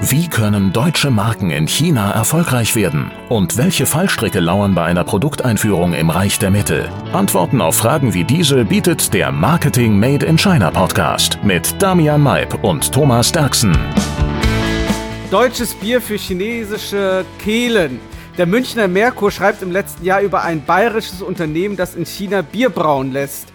Wie können deutsche Marken in China erfolgreich werden? Und welche Fallstricke lauern bei einer Produkteinführung im Reich der Mitte? Antworten auf Fragen wie diese bietet der Marketing Made in China Podcast mit Damian Maib und Thomas Derksen. Deutsches Bier für chinesische Kehlen. Der Münchner Merkur schreibt im letzten Jahr über ein bayerisches Unternehmen, das in China Bier brauen lässt.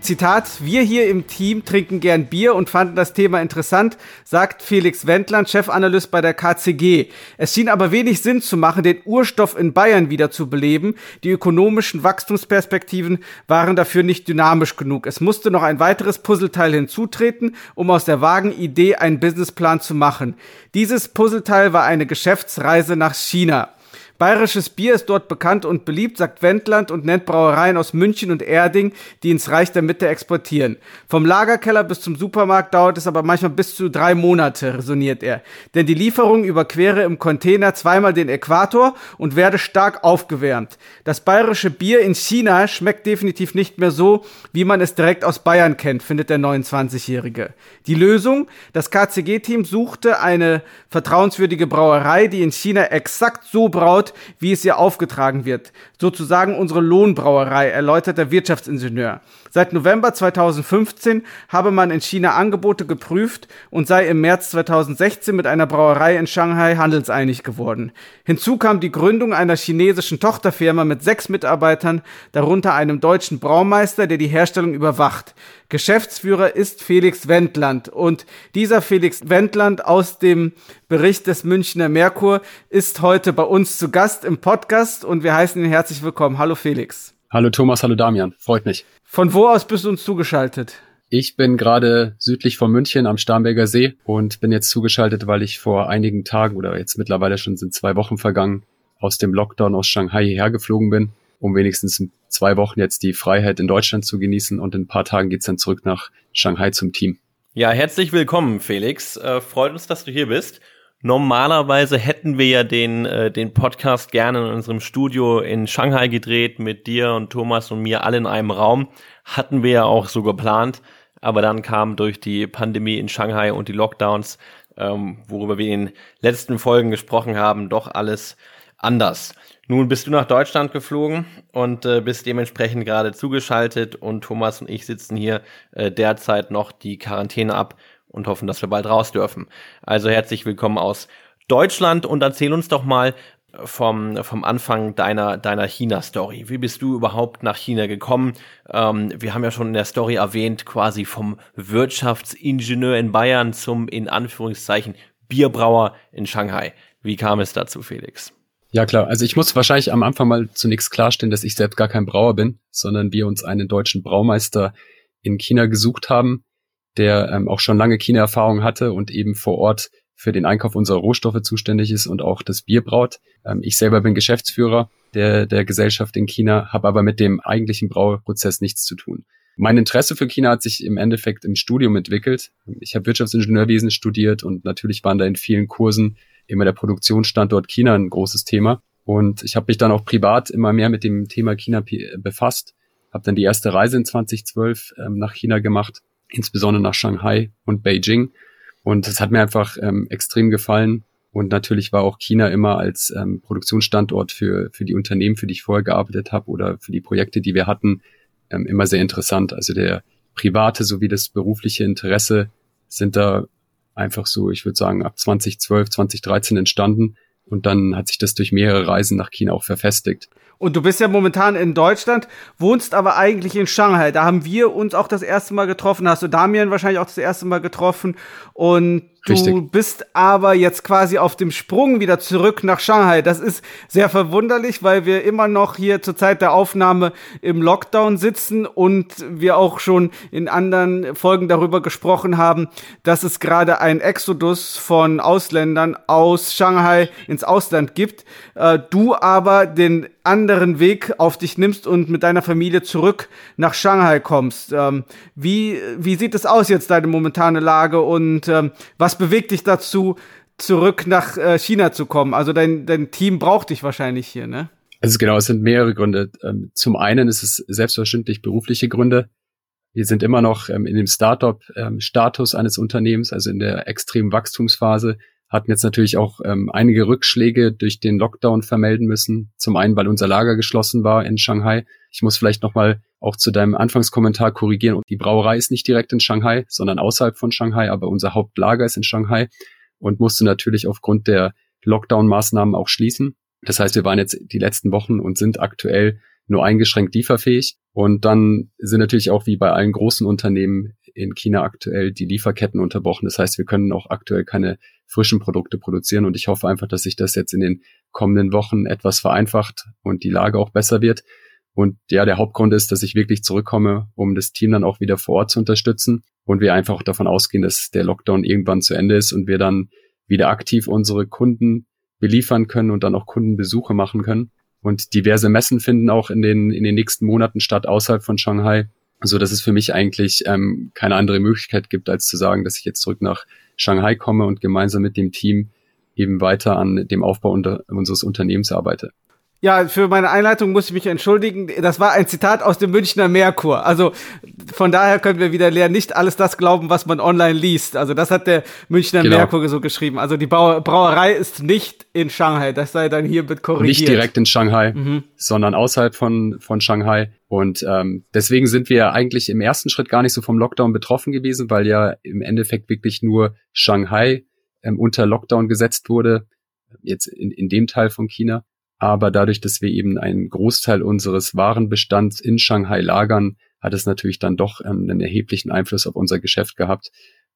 Zitat, wir hier im Team trinken gern Bier und fanden das Thema interessant, sagt Felix Wendland, Chefanalyst bei der KCG. Es schien aber wenig Sinn zu machen, den Urstoff in Bayern wieder zu beleben. Die ökonomischen Wachstumsperspektiven waren dafür nicht dynamisch genug. Es musste noch ein weiteres Puzzleteil hinzutreten, um aus der vagen Idee einen Businessplan zu machen. Dieses Puzzleteil war eine Geschäftsreise nach China. Bayerisches Bier ist dort bekannt und beliebt, sagt Wendland und nennt Brauereien aus München und Erding, die ins Reich der Mitte exportieren. Vom Lagerkeller bis zum Supermarkt dauert es aber manchmal bis zu drei Monate, resoniert er. Denn die Lieferung überquere im Container zweimal den Äquator und werde stark aufgewärmt. Das bayerische Bier in China schmeckt definitiv nicht mehr so, wie man es direkt aus Bayern kennt, findet der 29-Jährige. Die Lösung? Das KCG-Team suchte eine vertrauenswürdige Brauerei, die in China exakt so braut, wie es ihr aufgetragen wird. Sozusagen unsere Lohnbrauerei, erläutert der Wirtschaftsingenieur. Seit November 2015 habe man in China Angebote geprüft und sei im März 2016 mit einer Brauerei in Shanghai handelseinig geworden. Hinzu kam die Gründung einer chinesischen Tochterfirma mit sechs Mitarbeitern, darunter einem deutschen Braumeister, der die Herstellung überwacht. Geschäftsführer ist Felix Wendland und dieser Felix Wendland aus dem Bericht des Münchner Merkur ist heute bei uns zu Gast im Podcast und wir heißen ihn herzlich willkommen. Hallo Felix. Hallo Thomas, hallo Damian, freut mich. Von wo aus bist du uns zugeschaltet? Ich bin gerade südlich von München am Starnberger See und bin jetzt zugeschaltet, weil ich vor einigen Tagen oder jetzt mittlerweile schon sind zwei Wochen vergangen, aus dem Lockdown aus Shanghai hierher geflogen bin, um wenigstens zwei Wochen jetzt die Freiheit in Deutschland zu genießen und in ein paar Tagen geht's dann zurück nach Shanghai zum Team. Ja, herzlich willkommen, Felix. Äh, freut uns, dass du hier bist. Normalerweise hätten wir ja den, äh, den Podcast gerne in unserem Studio in Shanghai gedreht, mit dir und Thomas und mir alle in einem Raum. Hatten wir ja auch so geplant, aber dann kam durch die Pandemie in Shanghai und die Lockdowns, ähm, worüber wir in den letzten Folgen gesprochen haben, doch alles anders. Nun bist du nach Deutschland geflogen und äh, bist dementsprechend gerade zugeschaltet und Thomas und ich sitzen hier äh, derzeit noch die Quarantäne ab und hoffen, dass wir bald raus dürfen. Also herzlich willkommen aus Deutschland und erzähl uns doch mal vom, vom Anfang deiner, deiner China-Story. Wie bist du überhaupt nach China gekommen? Ähm, wir haben ja schon in der Story erwähnt, quasi vom Wirtschaftsingenieur in Bayern zum, in Anführungszeichen, Bierbrauer in Shanghai. Wie kam es dazu, Felix? Ja klar, also ich muss wahrscheinlich am Anfang mal zunächst klarstellen, dass ich selbst gar kein Brauer bin, sondern wir uns einen deutschen Braumeister in China gesucht haben, der ähm, auch schon lange China-Erfahrung hatte und eben vor Ort für den Einkauf unserer Rohstoffe zuständig ist und auch das Bier braut. Ähm, ich selber bin Geschäftsführer der, der Gesellschaft in China, habe aber mit dem eigentlichen Brauprozess nichts zu tun. Mein Interesse für China hat sich im Endeffekt im Studium entwickelt. Ich habe Wirtschaftsingenieurwesen studiert und natürlich waren da in vielen Kursen immer der Produktionsstandort China ein großes Thema. Und ich habe mich dann auch privat immer mehr mit dem Thema China befasst, habe dann die erste Reise in 2012 ähm, nach China gemacht insbesondere nach Shanghai und Beijing. Und es hat mir einfach ähm, extrem gefallen. Und natürlich war auch China immer als ähm, Produktionsstandort für, für die Unternehmen, für die ich vorher gearbeitet habe oder für die Projekte, die wir hatten, ähm, immer sehr interessant. Also der private sowie das berufliche Interesse sind da einfach so, ich würde sagen, ab 2012, 2013 entstanden. Und dann hat sich das durch mehrere Reisen nach China auch verfestigt. Und du bist ja momentan in Deutschland, wohnst aber eigentlich in Shanghai. Da haben wir uns auch das erste Mal getroffen. Hast du Damian wahrscheinlich auch das erste Mal getroffen. Und du Richtig. bist aber jetzt quasi auf dem Sprung wieder zurück nach Shanghai. Das ist sehr verwunderlich, weil wir immer noch hier zur Zeit der Aufnahme im Lockdown sitzen und wir auch schon in anderen Folgen darüber gesprochen haben, dass es gerade ein Exodus von Ausländern aus Shanghai ins Ausland gibt. Äh, du aber den anderen Weg auf dich nimmst und mit deiner Familie zurück nach Shanghai kommst. Ähm, wie, wie sieht es aus jetzt, deine momentane Lage und ähm, was bewegt dich dazu, zurück nach äh, China zu kommen? Also dein, dein Team braucht dich wahrscheinlich hier, ne? Also genau, es sind mehrere Gründe. Ähm, zum einen ist es selbstverständlich berufliche Gründe. Wir sind immer noch ähm, in dem Startup-Status eines Unternehmens, also in der extremen Wachstumsphase, hatten jetzt natürlich auch ähm, einige Rückschläge durch den Lockdown vermelden müssen. Zum einen, weil unser Lager geschlossen war in Shanghai. Ich muss vielleicht nochmal auch zu deinem Anfangskommentar korrigieren. Die Brauerei ist nicht direkt in Shanghai, sondern außerhalb von Shanghai, aber unser Hauptlager ist in Shanghai und musste natürlich aufgrund der Lockdown-Maßnahmen auch schließen. Das heißt, wir waren jetzt die letzten Wochen und sind aktuell nur eingeschränkt lieferfähig. Und dann sind natürlich auch wie bei allen großen Unternehmen in China aktuell die Lieferketten unterbrochen. Das heißt, wir können auch aktuell keine frischen Produkte produzieren. Und ich hoffe einfach, dass sich das jetzt in den kommenden Wochen etwas vereinfacht und die Lage auch besser wird. Und ja, der Hauptgrund ist, dass ich wirklich zurückkomme, um das Team dann auch wieder vor Ort zu unterstützen. Und wir einfach davon ausgehen, dass der Lockdown irgendwann zu Ende ist und wir dann wieder aktiv unsere Kunden beliefern können und dann auch Kundenbesuche machen können. Und diverse Messen finden auch in den, in den nächsten Monaten statt außerhalb von Shanghai, so dass es für mich eigentlich ähm, keine andere Möglichkeit gibt, als zu sagen, dass ich jetzt zurück nach Shanghai komme und gemeinsam mit dem Team eben weiter an dem Aufbau unter, unseres Unternehmens arbeite. Ja, für meine Einleitung muss ich mich entschuldigen. Das war ein Zitat aus dem Münchner Merkur. Also von daher können wir wieder lernen, nicht alles das glauben, was man online liest. Also das hat der Münchner genau. Merkur so geschrieben. Also die Brauerei ist nicht in Shanghai. Das sei dann hiermit korrigiert. Nicht direkt in Shanghai, mhm. sondern außerhalb von, von Shanghai. Und ähm, deswegen sind wir eigentlich im ersten Schritt gar nicht so vom Lockdown betroffen gewesen, weil ja im Endeffekt wirklich nur Shanghai ähm, unter Lockdown gesetzt wurde. Jetzt in, in dem Teil von China. Aber dadurch, dass wir eben einen Großteil unseres Warenbestands in Shanghai lagern, hat es natürlich dann doch ähm, einen erheblichen Einfluss auf unser Geschäft gehabt.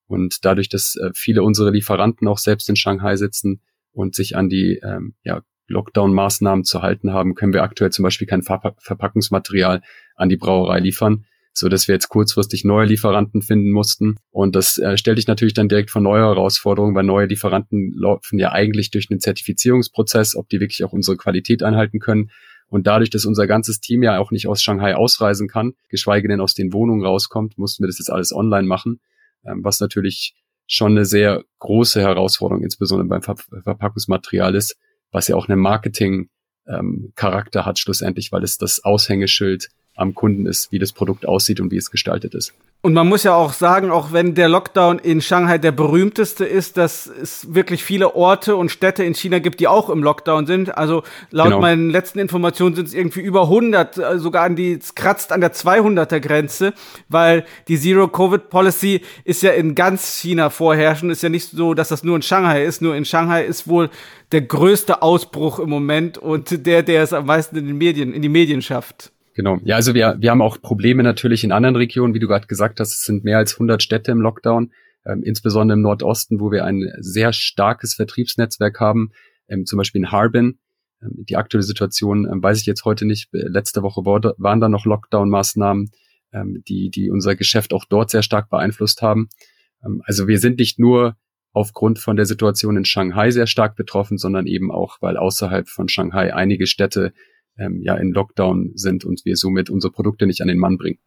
Und dadurch, dass äh, viele unserer Lieferanten auch selbst in Shanghai sitzen und sich an die ähm, ja, Lockdown-Maßnahmen zu halten haben, können wir aktuell zum Beispiel kein Ver Verpackungsmaterial an die Brauerei liefern so dass wir jetzt kurzfristig neue Lieferanten finden mussten. Und das äh, stellt dich natürlich dann direkt vor neue Herausforderungen, weil neue Lieferanten laufen ja eigentlich durch einen Zertifizierungsprozess, ob die wirklich auch unsere Qualität einhalten können. Und dadurch, dass unser ganzes Team ja auch nicht aus Shanghai ausreisen kann, geschweige denn aus den Wohnungen rauskommt, mussten wir das jetzt alles online machen, ähm, was natürlich schon eine sehr große Herausforderung, insbesondere beim Ver Verpackungsmaterial ist, was ja auch einen Marketing-Charakter ähm, hat schlussendlich, weil es das Aushängeschild am Kunden ist, wie das Produkt aussieht und wie es gestaltet ist. Und man muss ja auch sagen, auch wenn der Lockdown in Shanghai der berühmteste ist, dass es wirklich viele Orte und Städte in China gibt, die auch im Lockdown sind. Also laut genau. meinen letzten Informationen sind es irgendwie über 100, äh, sogar an die, es kratzt an der 200er Grenze, weil die Zero-Covid-Policy ist ja in ganz China vorherrschend. Ist ja nicht so, dass das nur in Shanghai ist. Nur in Shanghai ist wohl der größte Ausbruch im Moment und der, der es am meisten in den Medien, in die Medien schafft. Genau. Ja, also wir, wir haben auch Probleme natürlich in anderen Regionen, wie du gerade gesagt hast. Es sind mehr als 100 Städte im Lockdown, ähm, insbesondere im Nordosten, wo wir ein sehr starkes Vertriebsnetzwerk haben, ähm, zum Beispiel in Harbin. Ähm, die aktuelle Situation ähm, weiß ich jetzt heute nicht. Letzte Woche war, waren da noch Lockdown-Maßnahmen, ähm, die, die unser Geschäft auch dort sehr stark beeinflusst haben. Ähm, also wir sind nicht nur aufgrund von der Situation in Shanghai sehr stark betroffen, sondern eben auch, weil außerhalb von Shanghai einige Städte ähm, ja in Lockdown sind und wir somit unsere Produkte nicht an den Mann bringen.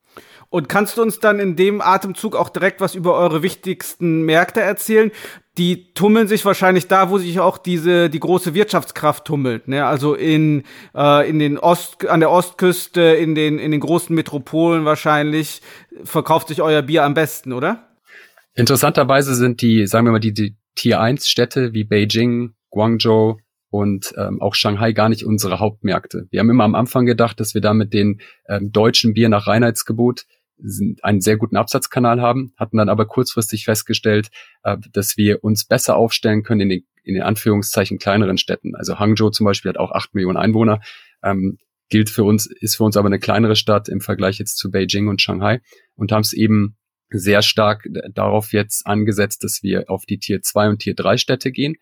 Und kannst du uns dann in dem Atemzug auch direkt was über eure wichtigsten Märkte erzählen? Die tummeln sich wahrscheinlich da, wo sich auch diese die große Wirtschaftskraft tummelt, ne? Also in äh, in den Ost an der Ostküste, in den in den großen Metropolen wahrscheinlich verkauft sich euer Bier am besten, oder? Interessanterweise sind die, sagen wir mal, die, die Tier 1 Städte wie Beijing, Guangzhou, und ähm, auch Shanghai gar nicht unsere Hauptmärkte. Wir haben immer am Anfang gedacht, dass wir da mit den ähm, deutschen Bier nach Reinheitsgebot einen sehr guten Absatzkanal haben, hatten dann aber kurzfristig festgestellt, äh, dass wir uns besser aufstellen können in den, in den Anführungszeichen kleineren Städten. Also Hangzhou zum Beispiel hat auch acht Millionen Einwohner, ähm, gilt für uns, ist für uns aber eine kleinere Stadt im Vergleich jetzt zu Beijing und Shanghai und haben es eben sehr stark darauf jetzt angesetzt, dass wir auf die Tier 2 und Tier 3 Städte gehen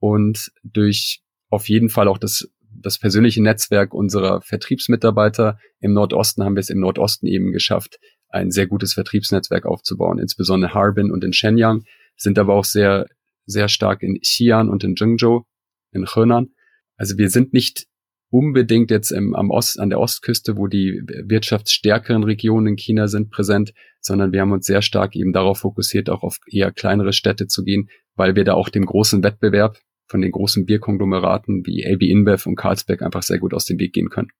und durch auf jeden Fall auch das, das persönliche Netzwerk unserer Vertriebsmitarbeiter. Im Nordosten haben wir es im Nordosten eben geschafft, ein sehr gutes Vertriebsnetzwerk aufzubauen, insbesondere Harbin und in Shenyang, sind aber auch sehr, sehr stark in Xi'an und in Zhengzhou, in Henan. Also wir sind nicht unbedingt jetzt im, am Ost, an der Ostküste, wo die wirtschaftsstärkeren Regionen in China sind, präsent, sondern wir haben uns sehr stark eben darauf fokussiert, auch auf eher kleinere Städte zu gehen, weil wir da auch dem großen Wettbewerb von den großen Bierkonglomeraten wie AB InBev und Carlsberg einfach sehr gut aus dem Weg gehen können.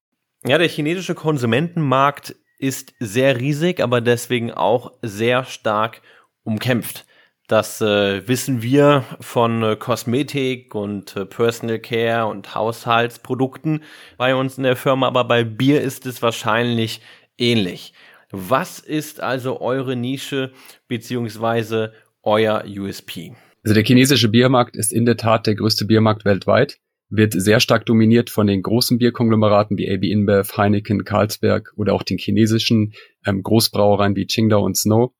Ja, der chinesische Konsumentenmarkt ist sehr riesig, aber deswegen auch sehr stark umkämpft. Das äh, wissen wir von äh, Kosmetik und äh, Personal Care und Haushaltsprodukten bei uns in der Firma, aber bei Bier ist es wahrscheinlich ähnlich. Was ist also eure Nische beziehungsweise euer USP? Also der chinesische Biermarkt ist in der Tat der größte Biermarkt weltweit, wird sehr stark dominiert von den großen Bierkonglomeraten wie AB InBev, Heineken, Carlsberg oder auch den chinesischen ähm, Großbrauereien wie Qingdao und Snow.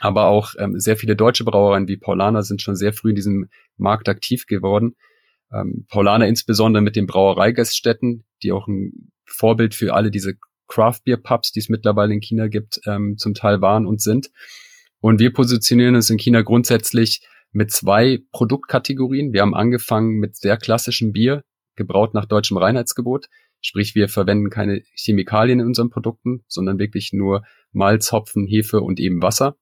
Aber auch ähm, sehr viele deutsche Brauereien wie Paulaner sind schon sehr früh in diesem Markt aktiv geworden. Ähm, Paulaner insbesondere mit den Brauereigaststätten, die auch ein Vorbild für alle diese Craft Beer Pubs, die es mittlerweile in China gibt, ähm, zum Teil waren und sind. Und wir positionieren uns in China grundsätzlich mit zwei Produktkategorien. Wir haben angefangen mit sehr klassischem Bier, gebraut nach deutschem Reinheitsgebot. Sprich, wir verwenden keine Chemikalien in unseren Produkten, sondern wirklich nur Malz, Hopfen, Hefe und eben Wasser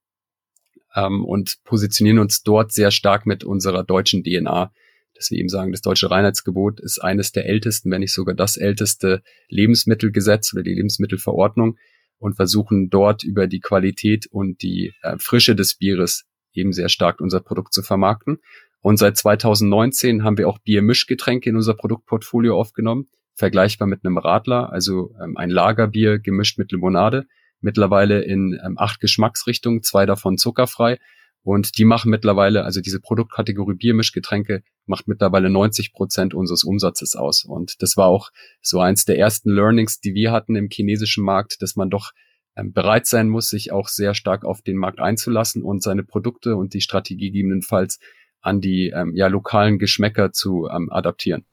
ähm, und positionieren uns dort sehr stark mit unserer deutschen DNA. Dass wir eben sagen, das deutsche Reinheitsgebot ist eines der ältesten, wenn nicht sogar das älteste Lebensmittelgesetz oder die Lebensmittelverordnung und versuchen dort über die Qualität und die äh, Frische des Bieres eben sehr stark unser Produkt zu vermarkten. Und seit 2019 haben wir auch Biermischgetränke in unser Produktportfolio aufgenommen, vergleichbar mit einem Radler, also ähm, ein Lagerbier gemischt mit Limonade mittlerweile in ähm, acht Geschmacksrichtungen, zwei davon zuckerfrei. Und die machen mittlerweile, also diese Produktkategorie Biermischgetränke macht mittlerweile 90 Prozent unseres Umsatzes aus. Und das war auch so eins der ersten Learnings, die wir hatten im chinesischen Markt, dass man doch bereit sein muss, sich auch sehr stark auf den Markt einzulassen und seine Produkte und die Strategie gegebenenfalls an die ähm, ja, lokalen Geschmäcker zu ähm, adaptieren.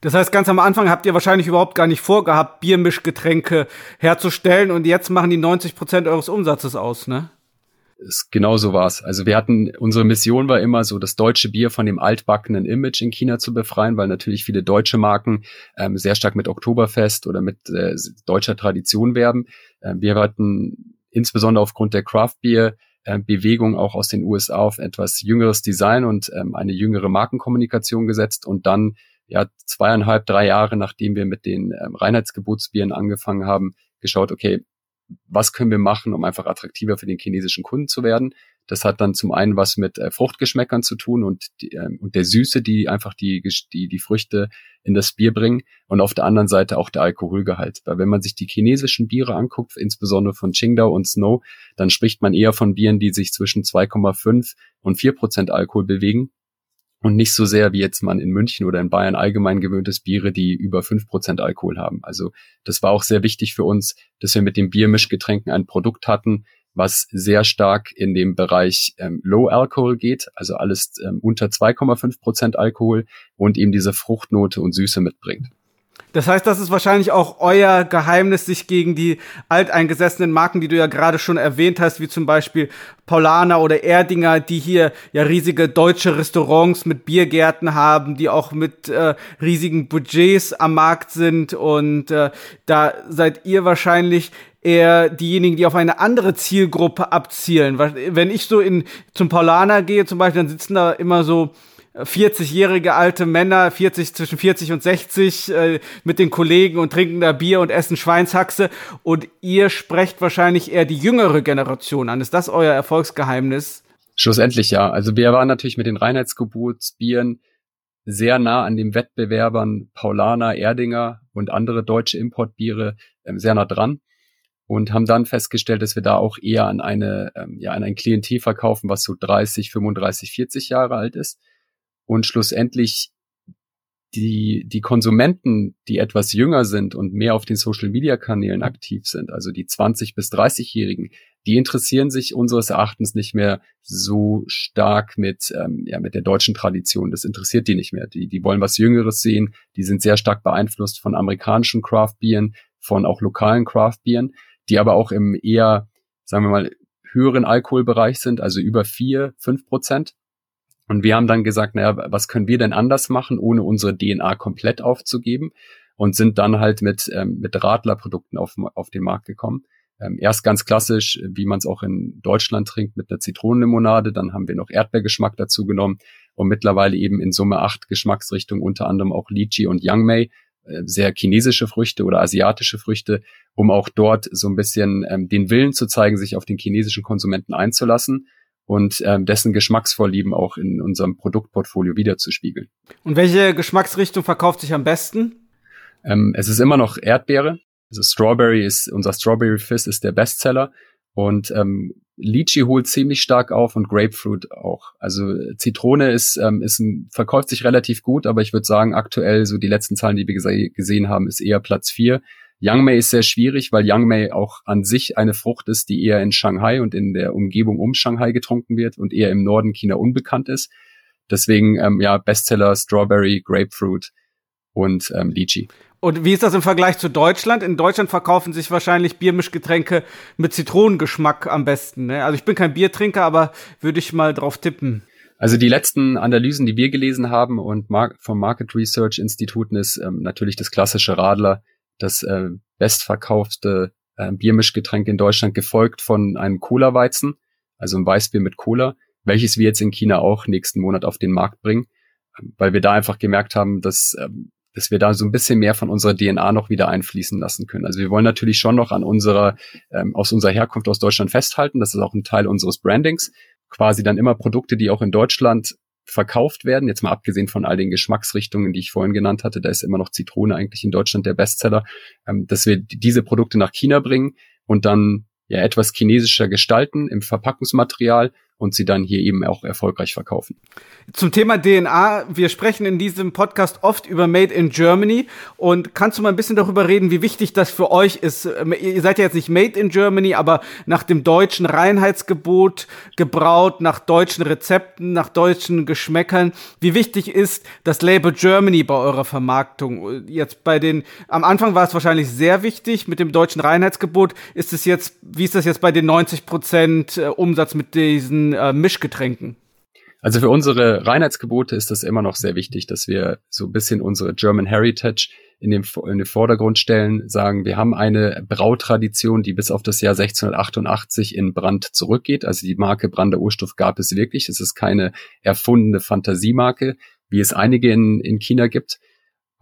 Das heißt, ganz am Anfang habt ihr wahrscheinlich überhaupt gar nicht vorgehabt, Biermischgetränke herzustellen und jetzt machen die 90 Prozent eures Umsatzes aus, ne? Genau so war's. Also wir hatten, unsere Mission war immer so, das deutsche Bier von dem altbackenen Image in China zu befreien, weil natürlich viele deutsche Marken ähm, sehr stark mit Oktoberfest oder mit äh, deutscher Tradition werben. Ähm, wir hatten insbesondere aufgrund der Craft Beer äh, Bewegung auch aus den USA auf etwas jüngeres Design und ähm, eine jüngere Markenkommunikation gesetzt und dann ja zweieinhalb, drei Jahre, nachdem wir mit den ähm, Reinheitsgebotsbieren angefangen haben, geschaut, okay, was können wir machen, um einfach attraktiver für den chinesischen Kunden zu werden. Das hat dann zum einen was mit äh, Fruchtgeschmäckern zu tun und, die, äh, und der Süße, die einfach die, die, die Früchte in das Bier bringen. Und auf der anderen Seite auch der Alkoholgehalt. Weil wenn man sich die chinesischen Biere anguckt, insbesondere von Qingdao und Snow, dann spricht man eher von Bieren, die sich zwischen 2,5 und 4 Prozent Alkohol bewegen und nicht so sehr wie jetzt man in München oder in Bayern allgemein gewöhnt ist, Biere, die über fünf Prozent Alkohol haben. Also das war auch sehr wichtig für uns, dass wir mit den Biermischgetränken ein Produkt hatten, was sehr stark in dem Bereich ähm, Low Alcohol geht, also alles ähm, unter 2,5 Prozent Alkohol und eben diese Fruchtnote und Süße mitbringt. Das heißt, das ist wahrscheinlich auch euer Geheimnis, sich gegen die alteingesessenen Marken, die du ja gerade schon erwähnt hast, wie zum Beispiel Paulaner oder Erdinger, die hier ja riesige deutsche Restaurants mit Biergärten haben, die auch mit äh, riesigen Budgets am Markt sind. Und äh, da seid ihr wahrscheinlich eher diejenigen, die auf eine andere Zielgruppe abzielen. Wenn ich so in zum Paulaner gehe zum Beispiel, dann sitzen da immer so 40-jährige alte Männer, 40, zwischen 40 und 60, äh, mit den Kollegen und trinken da Bier und essen Schweinshaxe. Und ihr sprecht wahrscheinlich eher die jüngere Generation an. Ist das euer Erfolgsgeheimnis? Schlussendlich ja. Also wir waren natürlich mit den Reinheitsgeburtsbieren sehr nah an den Wettbewerbern Paulaner, Erdinger und andere deutsche Importbiere ähm, sehr nah dran und haben dann festgestellt, dass wir da auch eher an eine ähm, ja an ein Klientel verkaufen, was so 30, 35, 40 Jahre alt ist und schlussendlich die, die Konsumenten, die etwas jünger sind und mehr auf den Social-Media-Kanälen aktiv sind, also die 20- bis 30-Jährigen, die interessieren sich unseres Erachtens nicht mehr so stark mit, ähm, ja, mit der deutschen Tradition. Das interessiert die nicht mehr. Die, die wollen was Jüngeres sehen. Die sind sehr stark beeinflusst von amerikanischen Craft-Bieren, von auch lokalen Craft-Bieren, die aber auch im eher, sagen wir mal, höheren Alkoholbereich sind, also über vier, fünf Prozent. Und wir haben dann gesagt, naja, was können wir denn anders machen, ohne unsere DNA komplett aufzugeben? Und sind dann halt mit, ähm, mit Radlerprodukten auf, auf den Markt gekommen. Ähm, erst ganz klassisch, wie man es auch in Deutschland trinkt, mit einer Zitronenlimonade. Dann haben wir noch Erdbeergeschmack dazu genommen und mittlerweile eben in Summe acht Geschmacksrichtungen, unter anderem auch Lychee und Yangmei, äh, sehr chinesische Früchte oder asiatische Früchte, um auch dort so ein bisschen ähm, den Willen zu zeigen, sich auf den chinesischen Konsumenten einzulassen und ähm, dessen Geschmacksvorlieben auch in unserem Produktportfolio wiederzuspiegeln. Und welche Geschmacksrichtung verkauft sich am besten? Ähm, es ist immer noch Erdbeere. Also Strawberry ist, unser Strawberry Fizz ist der Bestseller. Und ähm, Lychee holt ziemlich stark auf und Grapefruit auch. Also Zitrone ist, ähm, ist ein, verkauft sich relativ gut, aber ich würde sagen, aktuell so die letzten Zahlen, die wir gese gesehen haben, ist eher Platz vier. Youngmei ist sehr schwierig, weil Youngmei auch an sich eine Frucht ist, die eher in Shanghai und in der Umgebung um Shanghai getrunken wird und eher im Norden China unbekannt ist. Deswegen ähm, ja Bestseller Strawberry, Grapefruit und ähm, Lychee. Und wie ist das im Vergleich zu Deutschland? In Deutschland verkaufen sich wahrscheinlich Biermischgetränke mit Zitronengeschmack am besten. Ne? Also ich bin kein Biertrinker, aber würde ich mal drauf tippen. Also die letzten Analysen, die wir gelesen haben und vom Market Research Instituten ist ähm, natürlich das klassische Radler, das äh, bestverkaufte äh, Biermischgetränk in Deutschland, gefolgt von einem Cola-Weizen, also ein Weißbier mit Cola, welches wir jetzt in China auch nächsten Monat auf den Markt bringen, weil wir da einfach gemerkt haben, dass ähm, dass wir da so ein bisschen mehr von unserer DNA noch wieder einfließen lassen können. Also wir wollen natürlich schon noch an unserer, ähm, aus unserer Herkunft aus Deutschland festhalten. Das ist auch ein Teil unseres Brandings. Quasi dann immer Produkte, die auch in Deutschland verkauft werden, jetzt mal abgesehen von all den Geschmacksrichtungen, die ich vorhin genannt hatte, da ist immer noch Zitrone eigentlich in Deutschland der Bestseller, ähm, dass wir diese Produkte nach China bringen und dann ja etwas chinesischer gestalten im Verpackungsmaterial und sie dann hier eben auch erfolgreich verkaufen. Zum Thema DNA, wir sprechen in diesem Podcast oft über Made in Germany und kannst du mal ein bisschen darüber reden, wie wichtig das für euch ist? Ihr seid ja jetzt nicht Made in Germany, aber nach dem deutschen Reinheitsgebot gebraut, nach deutschen Rezepten, nach deutschen Geschmäckern. Wie wichtig ist das Label Germany bei eurer Vermarktung? Jetzt bei den, am Anfang war es wahrscheinlich sehr wichtig mit dem deutschen Reinheitsgebot. Ist es jetzt, wie ist das jetzt bei den 90 Prozent äh, Umsatz mit diesen äh, Mischgetränken? Also für unsere Reinheitsgebote ist das immer noch sehr wichtig, dass wir so ein bisschen unsere German Heritage in, dem, in den Vordergrund stellen, sagen, wir haben eine Brautradition, die bis auf das Jahr 1688 in Brand zurückgeht. Also die Marke Brander Urstoff gab es wirklich. Es ist keine erfundene Fantasiemarke, wie es einige in, in China gibt,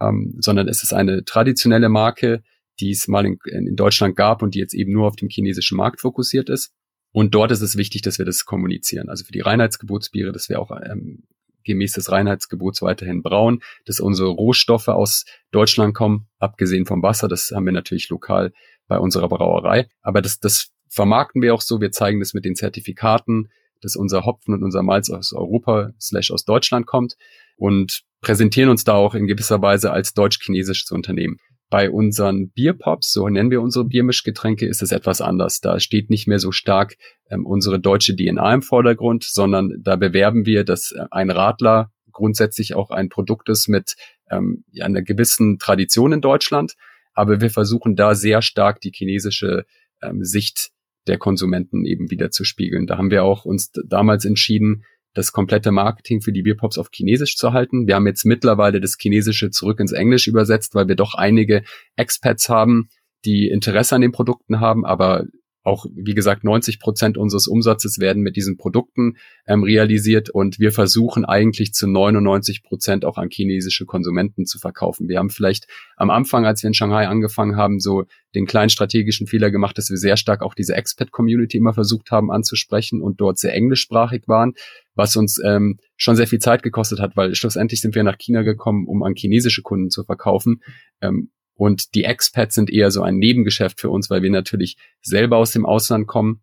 ähm, sondern es ist eine traditionelle Marke, die es mal in, in Deutschland gab und die jetzt eben nur auf dem chinesischen Markt fokussiert ist. Und dort ist es wichtig, dass wir das kommunizieren. Also für die Reinheitsgebotsbiere, dass wir auch ähm, gemäß des Reinheitsgebots weiterhin brauen, dass unsere Rohstoffe aus Deutschland kommen, abgesehen vom Wasser. Das haben wir natürlich lokal bei unserer Brauerei. Aber das, das vermarkten wir auch so. Wir zeigen das mit den Zertifikaten, dass unser Hopfen und unser Malz aus Europa slash aus Deutschland kommt und präsentieren uns da auch in gewisser Weise als deutsch-chinesisches Unternehmen. Bei unseren Bierpops, so nennen wir unsere Biermischgetränke, ist es etwas anders. Da steht nicht mehr so stark ähm, unsere deutsche DNA im Vordergrund, sondern da bewerben wir, dass äh, ein Radler grundsätzlich auch ein Produkt ist mit ähm, einer gewissen Tradition in Deutschland. Aber wir versuchen da sehr stark die chinesische ähm, Sicht der Konsumenten eben wieder zu spiegeln. Da haben wir auch uns damals entschieden, das komplette Marketing für die Bierpops auf Chinesisch zu halten. Wir haben jetzt mittlerweile das Chinesische zurück ins Englisch übersetzt, weil wir doch einige Expats haben, die Interesse an den Produkten haben, aber auch, wie gesagt, 90 Prozent unseres Umsatzes werden mit diesen Produkten ähm, realisiert und wir versuchen eigentlich zu 99 Prozent auch an chinesische Konsumenten zu verkaufen. Wir haben vielleicht am Anfang, als wir in Shanghai angefangen haben, so den kleinen strategischen Fehler gemacht, dass wir sehr stark auch diese Expat-Community immer versucht haben anzusprechen und dort sehr englischsprachig waren, was uns ähm, schon sehr viel Zeit gekostet hat, weil schlussendlich sind wir nach China gekommen, um an chinesische Kunden zu verkaufen. Ähm, und die Expats sind eher so ein Nebengeschäft für uns, weil wir natürlich selber aus dem Ausland kommen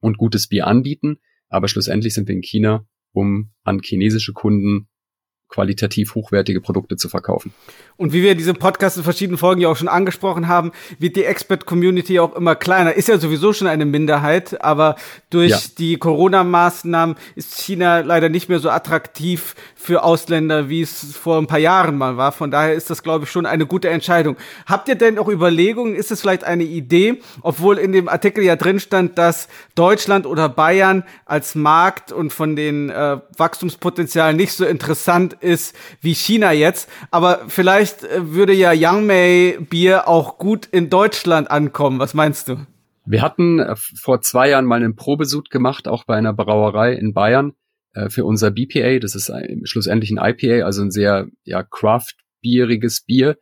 und gutes Bier anbieten. Aber schlussendlich sind wir in China, um an chinesische Kunden qualitativ hochwertige Produkte zu verkaufen. Und wie wir diese Podcast in verschiedenen Folgen ja auch schon angesprochen haben, wird die Expert-Community auch immer kleiner. Ist ja sowieso schon eine Minderheit, aber durch ja. die Corona-Maßnahmen ist China leider nicht mehr so attraktiv für Ausländer, wie es vor ein paar Jahren mal war. Von daher ist das, glaube ich, schon eine gute Entscheidung. Habt ihr denn auch Überlegungen, ist es vielleicht eine Idee, obwohl in dem Artikel ja drin stand, dass Deutschland oder Bayern als Markt und von den äh, Wachstumspotenzialen nicht so interessant ist wie China jetzt. Aber vielleicht äh, würde ja Yangmei Bier auch gut in Deutschland ankommen. Was meinst du? Wir hatten äh, vor zwei Jahren mal einen Probesud gemacht, auch bei einer Brauerei in Bayern äh, für unser BPA. Das ist schlussendlich ein IPA, also ein sehr ja, craft-bieriges Bier.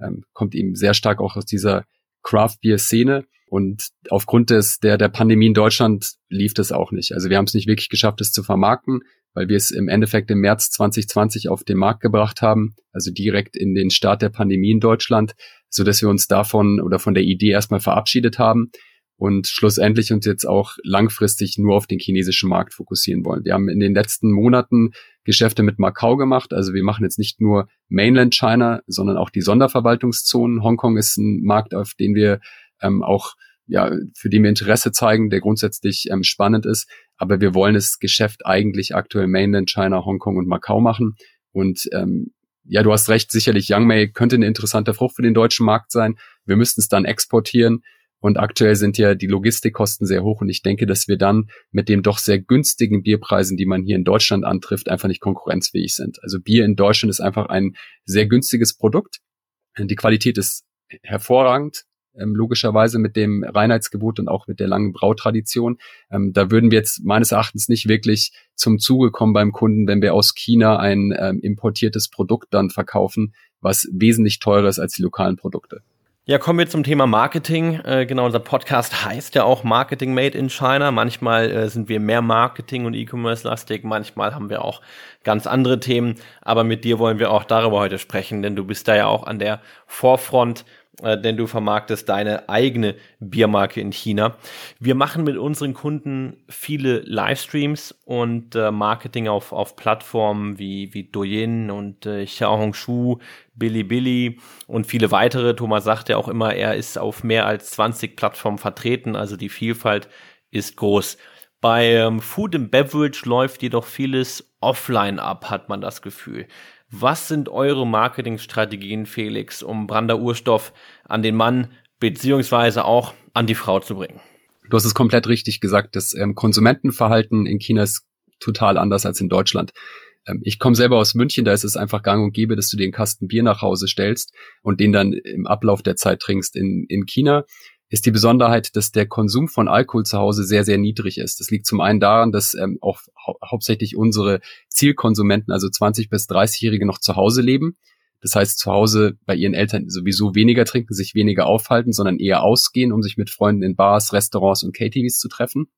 Ähm, kommt eben sehr stark auch aus dieser Craft-Bier-Szene. Und aufgrund des, der, der Pandemie in Deutschland lief das auch nicht. Also wir haben es nicht wirklich geschafft, es zu vermarkten, weil wir es im Endeffekt im März 2020 auf den Markt gebracht haben, also direkt in den Start der Pandemie in Deutschland, so dass wir uns davon oder von der Idee erstmal verabschiedet haben und schlussendlich uns jetzt auch langfristig nur auf den chinesischen Markt fokussieren wollen. Wir haben in den letzten Monaten Geschäfte mit Macau gemacht. Also wir machen jetzt nicht nur Mainland China, sondern auch die Sonderverwaltungszonen. Hongkong ist ein Markt, auf den wir ähm, auch ja, für den wir Interesse zeigen, der grundsätzlich ähm, spannend ist. Aber wir wollen das Geschäft eigentlich aktuell Mainland China, Hongkong und Macau machen. Und ähm, ja, du hast recht, sicherlich Youngmay könnte eine interessante Frucht für den deutschen Markt sein. Wir müssten es dann exportieren. Und aktuell sind ja die Logistikkosten sehr hoch und ich denke, dass wir dann mit dem doch sehr günstigen Bierpreisen, die man hier in Deutschland antrifft, einfach nicht konkurrenzfähig sind. Also Bier in Deutschland ist einfach ein sehr günstiges Produkt. Die Qualität ist hervorragend ähm, logischerweise mit dem Reinheitsgebot und auch mit der langen Brautradition. Ähm, da würden wir jetzt meines Erachtens nicht wirklich zum Zuge kommen beim Kunden, wenn wir aus China ein ähm, importiertes Produkt dann verkaufen, was wesentlich teurer ist als die lokalen Produkte. Ja, kommen wir zum Thema Marketing. Äh, genau, unser Podcast heißt ja auch Marketing Made in China. Manchmal äh, sind wir mehr Marketing und E-Commerce-lastig, manchmal haben wir auch ganz andere Themen. Aber mit dir wollen wir auch darüber heute sprechen, denn du bist da ja auch an der Vorfront denn du vermarktest deine eigene Biermarke in China. Wir machen mit unseren Kunden viele Livestreams und äh, Marketing auf, auf Plattformen wie, wie Douyin und äh, Xiaohongshu, Bilibili und viele weitere. Thomas sagt ja auch immer, er ist auf mehr als 20 Plattformen vertreten, also die Vielfalt ist groß. Bei ähm, Food and Beverage läuft jedoch vieles offline ab, hat man das Gefühl. Was sind eure Marketingstrategien, Felix, um Brander Urstoff an den Mann beziehungsweise auch an die Frau zu bringen? Du hast es komplett richtig gesagt. Das ähm, Konsumentenverhalten in China ist total anders als in Deutschland. Ähm, ich komme selber aus München, da ist es einfach gang und gäbe, dass du den Kasten Bier nach Hause stellst und den dann im Ablauf der Zeit trinkst. In, in China ist die Besonderheit, dass der Konsum von Alkohol zu Hause sehr, sehr niedrig ist. Das liegt zum einen daran, dass ähm, auch hau hauptsächlich unsere Zielkonsumenten, also 20 bis 30-Jährige, noch zu Hause leben. Das heißt, zu Hause bei ihren Eltern sowieso weniger trinken, sich weniger aufhalten, sondern eher ausgehen, um sich mit Freunden in Bars, Restaurants und KTVs zu treffen.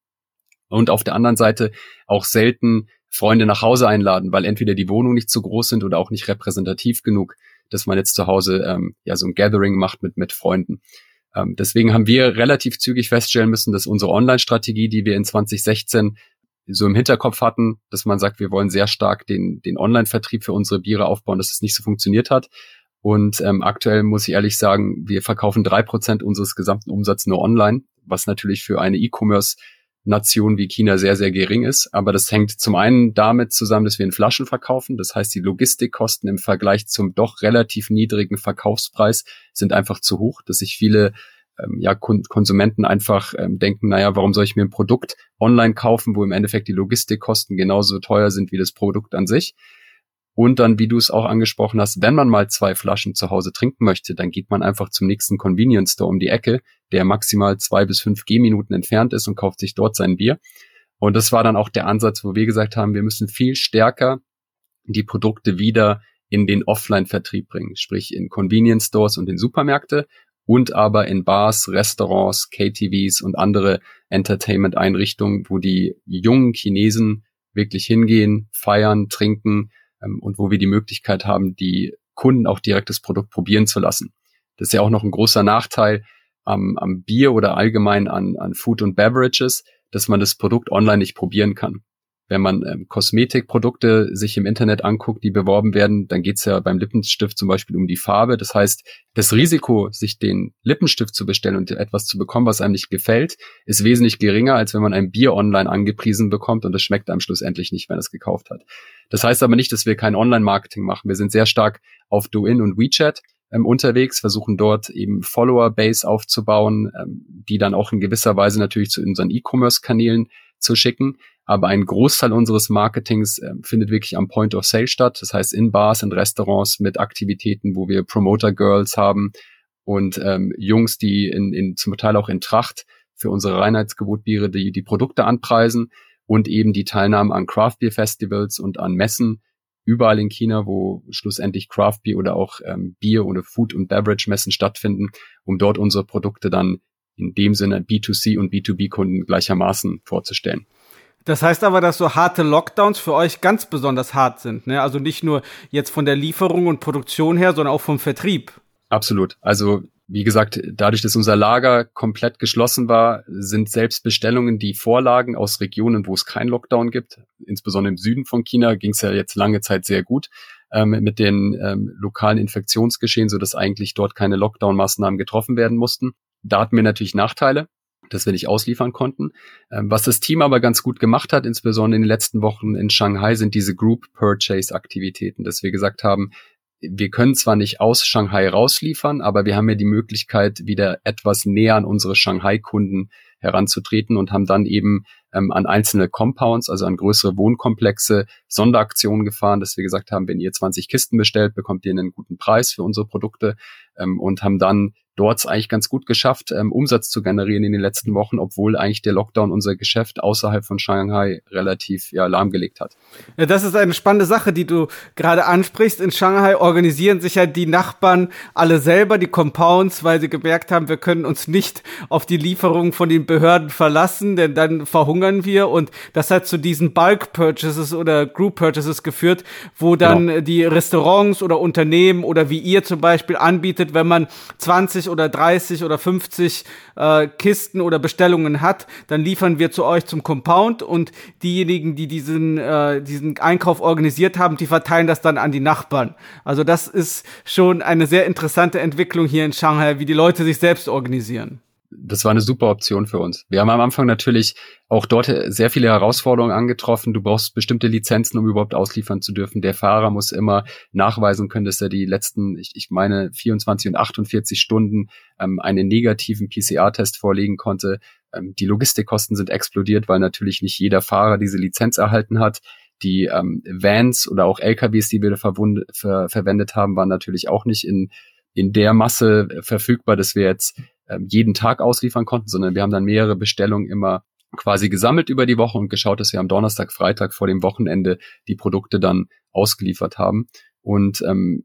Und auf der anderen Seite auch selten Freunde nach Hause einladen, weil entweder die Wohnungen nicht zu groß sind oder auch nicht repräsentativ genug, dass man jetzt zu Hause ähm, ja so ein Gathering macht mit mit Freunden. Ähm, deswegen haben wir relativ zügig feststellen müssen, dass unsere Online-Strategie, die wir in 2016 so im Hinterkopf hatten, dass man sagt, wir wollen sehr stark den, den Online-Vertrieb für unsere Biere aufbauen, dass es nicht so funktioniert hat. Und ähm, aktuell muss ich ehrlich sagen, wir verkaufen drei Prozent unseres gesamten Umsatzes nur online, was natürlich für eine E-Commerce Nation wie China sehr, sehr gering ist. Aber das hängt zum einen damit zusammen, dass wir in Flaschen verkaufen. Das heißt, die Logistikkosten im Vergleich zum doch relativ niedrigen Verkaufspreis sind einfach zu hoch, dass sich viele ähm, ja, Konsumenten einfach ähm, denken, naja, warum soll ich mir ein Produkt online kaufen, wo im Endeffekt die Logistikkosten genauso teuer sind wie das Produkt an sich. Und dann, wie du es auch angesprochen hast, wenn man mal zwei Flaschen zu Hause trinken möchte, dann geht man einfach zum nächsten Convenience Store um die Ecke, der maximal zwei bis fünf Gehminuten entfernt ist und kauft sich dort sein Bier. Und das war dann auch der Ansatz, wo wir gesagt haben, wir müssen viel stärker die Produkte wieder in den Offline-Vertrieb bringen, sprich in Convenience Stores und in Supermärkte und aber in Bars, Restaurants, KTVs und andere Entertainment-Einrichtungen, wo die jungen Chinesen wirklich hingehen, feiern, trinken und wo wir die Möglichkeit haben, die Kunden auch direkt das Produkt probieren zu lassen. Das ist ja auch noch ein großer Nachteil am, am Bier oder allgemein an, an Food und Beverages, dass man das Produkt online nicht probieren kann wenn man ähm, Kosmetikprodukte sich im Internet anguckt, die beworben werden, dann geht's ja beim Lippenstift zum Beispiel um die Farbe. Das heißt, das Risiko, sich den Lippenstift zu bestellen und etwas zu bekommen, was einem nicht gefällt, ist wesentlich geringer, als wenn man ein Bier online angepriesen bekommt und es schmeckt einem schlussendlich nicht, wenn es gekauft hat. Das heißt aber nicht, dass wir kein Online-Marketing machen. Wir sind sehr stark auf Douyin und WeChat ähm, unterwegs, versuchen dort eben Follower-Base aufzubauen, ähm, die dann auch in gewisser Weise natürlich zu unseren E-Commerce-Kanälen zu schicken. Aber ein Großteil unseres Marketings äh, findet wirklich am Point of Sale statt. Das heißt in Bars, in Restaurants mit Aktivitäten, wo wir Promoter Girls haben und ähm, Jungs, die in, in zum Teil auch in Tracht für unsere Reinheitsgebotbiere die, die Produkte anpreisen und eben die Teilnahme an Craft Beer Festivals und an Messen überall in China, wo schlussendlich Craft Beer oder auch ähm, Bier oder Food und Beverage Messen stattfinden, um dort unsere Produkte dann in dem Sinne B2C und B2B-Kunden gleichermaßen vorzustellen. Das heißt aber, dass so harte Lockdowns für euch ganz besonders hart sind, ne? Also nicht nur jetzt von der Lieferung und Produktion her, sondern auch vom Vertrieb. Absolut. Also wie gesagt, dadurch, dass unser Lager komplett geschlossen war, sind selbst Bestellungen, die vorlagen aus Regionen, wo es keinen Lockdown gibt, insbesondere im Süden von China, ging es ja jetzt lange Zeit sehr gut ähm, mit den ähm, lokalen Infektionsgeschehen, so dass eigentlich dort keine Lockdown-Maßnahmen getroffen werden mussten. Da hatten wir natürlich Nachteile, dass wir nicht ausliefern konnten. Ähm, was das Team aber ganz gut gemacht hat, insbesondere in den letzten Wochen in Shanghai, sind diese Group Purchase Aktivitäten, dass wir gesagt haben, wir können zwar nicht aus Shanghai rausliefern, aber wir haben ja die Möglichkeit, wieder etwas näher an unsere Shanghai-Kunden heranzutreten und haben dann eben ähm, an einzelne Compounds, also an größere Wohnkomplexe, Sonderaktionen gefahren, dass wir gesagt haben, wenn ihr 20 Kisten bestellt, bekommt ihr einen guten Preis für unsere Produkte ähm, und haben dann dort eigentlich ganz gut geschafft, ähm, Umsatz zu generieren in den letzten Wochen, obwohl eigentlich der Lockdown unser Geschäft außerhalb von Shanghai relativ ja, lahmgelegt hat. Ja, das ist eine spannende Sache, die du gerade ansprichst. In Shanghai organisieren sich ja die Nachbarn alle selber, die Compounds, weil sie gemerkt haben, wir können uns nicht auf die Lieferung von den Behörden verlassen, denn dann verhungern wir. Und das hat zu diesen Bulk Purchases oder Group Purchases geführt, wo dann genau. die Restaurants oder Unternehmen oder wie ihr zum Beispiel anbietet, wenn man 20 oder 30 oder 50 äh, Kisten oder Bestellungen hat, dann liefern wir zu euch zum Compound und diejenigen, die diesen, äh, diesen Einkauf organisiert haben, die verteilen das dann an die Nachbarn. Also das ist schon eine sehr interessante Entwicklung hier in Shanghai, wie die Leute sich selbst organisieren das war eine super Option für uns. Wir haben am Anfang natürlich auch dort sehr viele Herausforderungen angetroffen. Du brauchst bestimmte Lizenzen, um überhaupt ausliefern zu dürfen. Der Fahrer muss immer nachweisen können, dass er die letzten, ich, ich meine, 24 und 48 Stunden ähm, einen negativen PCR-Test vorlegen konnte. Ähm, die Logistikkosten sind explodiert, weil natürlich nicht jeder Fahrer diese Lizenz erhalten hat. Die ähm, Vans oder auch LKWs, die wir ver verwendet haben, waren natürlich auch nicht in in der Masse verfügbar, dass wir jetzt ähm, jeden Tag ausliefern konnten, sondern wir haben dann mehrere Bestellungen immer quasi gesammelt über die Woche und geschaut, dass wir am Donnerstag, Freitag vor dem Wochenende die Produkte dann ausgeliefert haben. Und ähm,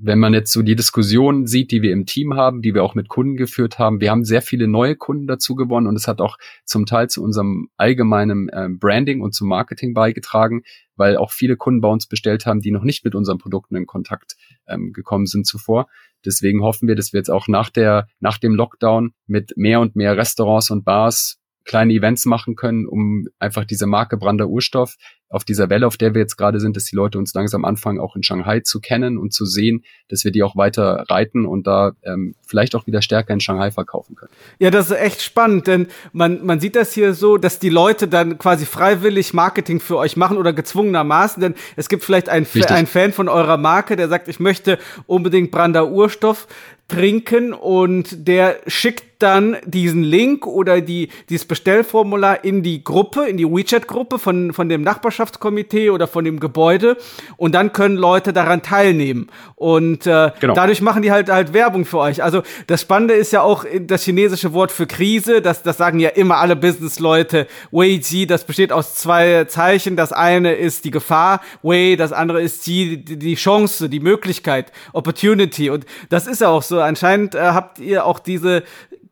wenn man jetzt so die Diskussion sieht, die wir im Team haben, die wir auch mit Kunden geführt haben, wir haben sehr viele neue Kunden dazu gewonnen und es hat auch zum Teil zu unserem allgemeinen äh, Branding und zum Marketing beigetragen, weil auch viele Kunden bei uns bestellt haben, die noch nicht mit unseren Produkten in Kontakt ähm, gekommen sind zuvor. Deswegen hoffen wir, dass wir jetzt auch nach der, nach dem Lockdown mit mehr und mehr Restaurants und Bars kleine Events machen können, um einfach diese Marke Brander Urstoff auf dieser Welle, auf der wir jetzt gerade sind, dass die Leute uns langsam anfangen, auch in Shanghai zu kennen und zu sehen, dass wir die auch weiter reiten und da ähm, vielleicht auch wieder stärker in Shanghai verkaufen können. Ja, das ist echt spannend, denn man, man sieht das hier so, dass die Leute dann quasi freiwillig Marketing für euch machen oder gezwungenermaßen, denn es gibt vielleicht einen, einen Fan von eurer Marke, der sagt, ich möchte unbedingt Brander Urstoff trinken und der schickt dann diesen Link oder die, dieses Bestellformular in die Gruppe, in die WeChat-Gruppe von, von dem Nachbarschaftskomitee oder von dem Gebäude und dann können Leute daran teilnehmen. Und äh, genau. dadurch machen die halt halt Werbung für euch. Also das Spannende ist ja auch das chinesische Wort für Krise, das, das sagen ja immer alle Business-Leute, Wei Ji, das besteht aus zwei Zeichen. Das eine ist die Gefahr, Wei, das andere ist Ji, die, die Chance, die Möglichkeit, Opportunity. Und das ist ja auch so. Anscheinend äh, habt ihr auch diese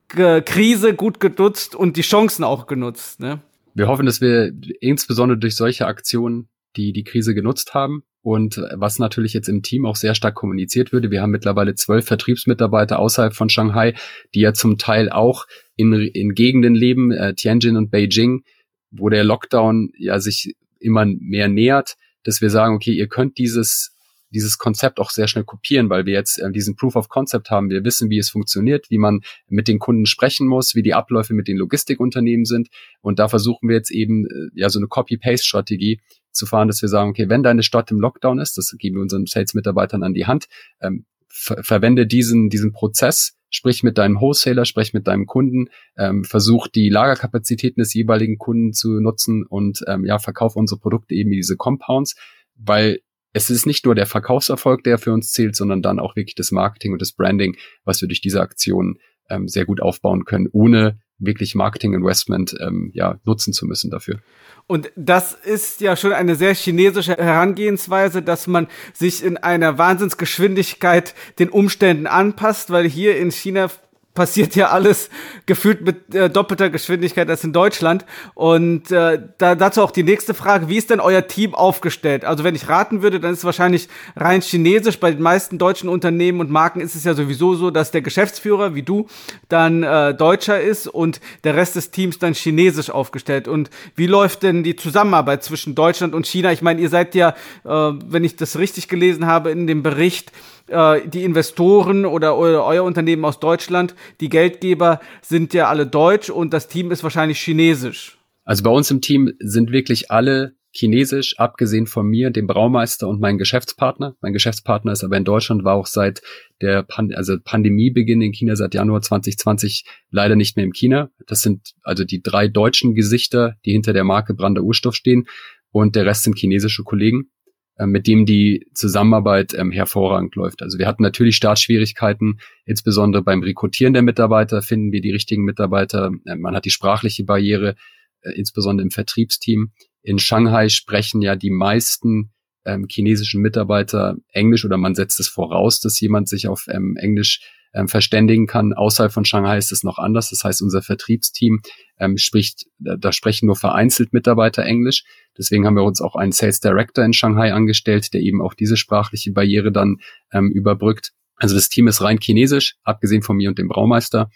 Krise gut genutzt und die Chancen auch genutzt. Ne? Wir hoffen, dass wir insbesondere durch solche Aktionen die die Krise genutzt haben und was natürlich jetzt im Team auch sehr stark kommuniziert würde. Wir haben mittlerweile zwölf Vertriebsmitarbeiter außerhalb von Shanghai, die ja zum Teil auch in, in Gegenden leben, äh, Tianjin und Beijing, wo der Lockdown ja sich immer mehr nähert, dass wir sagen, okay, ihr könnt dieses dieses Konzept auch sehr schnell kopieren, weil wir jetzt äh, diesen Proof of Concept haben. Wir wissen, wie es funktioniert, wie man mit den Kunden sprechen muss, wie die Abläufe mit den Logistikunternehmen sind. Und da versuchen wir jetzt eben äh, ja so eine Copy-Paste-Strategie zu fahren, dass wir sagen, okay, wenn deine Stadt im Lockdown ist, das geben wir unseren Sales-Mitarbeitern an die Hand, ähm, ver verwende diesen, diesen Prozess, sprich mit deinem Wholesaler, sprich mit deinem Kunden, ähm, versuch die Lagerkapazitäten des jeweiligen Kunden zu nutzen und ähm, ja, verkauf unsere Produkte eben wie diese Compounds, weil es ist nicht nur der Verkaufserfolg, der für uns zählt, sondern dann auch wirklich das Marketing und das Branding, was wir durch diese Aktion ähm, sehr gut aufbauen können, ohne wirklich Marketing-Investment ähm, ja, nutzen zu müssen dafür. Und das ist ja schon eine sehr chinesische Herangehensweise, dass man sich in einer Wahnsinnsgeschwindigkeit den Umständen anpasst, weil hier in China passiert ja alles gefühlt mit äh, doppelter Geschwindigkeit als in Deutschland. Und äh, da, dazu auch die nächste Frage, wie ist denn euer Team aufgestellt? Also wenn ich raten würde, dann ist es wahrscheinlich rein chinesisch. Bei den meisten deutschen Unternehmen und Marken ist es ja sowieso so, dass der Geschäftsführer, wie du, dann äh, Deutscher ist und der Rest des Teams dann chinesisch aufgestellt. Und wie läuft denn die Zusammenarbeit zwischen Deutschland und China? Ich meine, ihr seid ja, äh, wenn ich das richtig gelesen habe, in dem Bericht, äh, die Investoren oder, oder euer Unternehmen aus Deutschland, die Geldgeber sind ja alle deutsch und das Team ist wahrscheinlich chinesisch. Also bei uns im Team sind wirklich alle chinesisch, abgesehen von mir, dem Braumeister und meinem Geschäftspartner. Mein Geschäftspartner ist aber in Deutschland, war auch seit der Pan also Pandemiebeginn in China seit Januar 2020 leider nicht mehr im China. Das sind also die drei deutschen Gesichter, die hinter der Marke Brander Urstoff stehen und der Rest sind chinesische Kollegen. Äh, mit dem die Zusammenarbeit ähm, hervorragend läuft. Also wir hatten natürlich Startschwierigkeiten, insbesondere beim Rekrutieren der Mitarbeiter, finden wir die richtigen Mitarbeiter. Äh, man hat die sprachliche Barriere, äh, insbesondere im Vertriebsteam. In Shanghai sprechen ja die meisten ähm, chinesischen Mitarbeiter Englisch oder man setzt es voraus, dass jemand sich auf ähm, Englisch ähm, verständigen kann. Außerhalb von Shanghai ist es noch anders. Das heißt, unser Vertriebsteam ähm, spricht, da, sprechen nur vereinzelt Mitarbeiter Englisch. Deswegen haben wir uns auch einen Sales Director in Shanghai angestellt, der eben auch diese sprachliche Barriere dann ähm, überbrückt. Also das Team ist rein chinesisch, abgesehen von mir und dem Braumeister.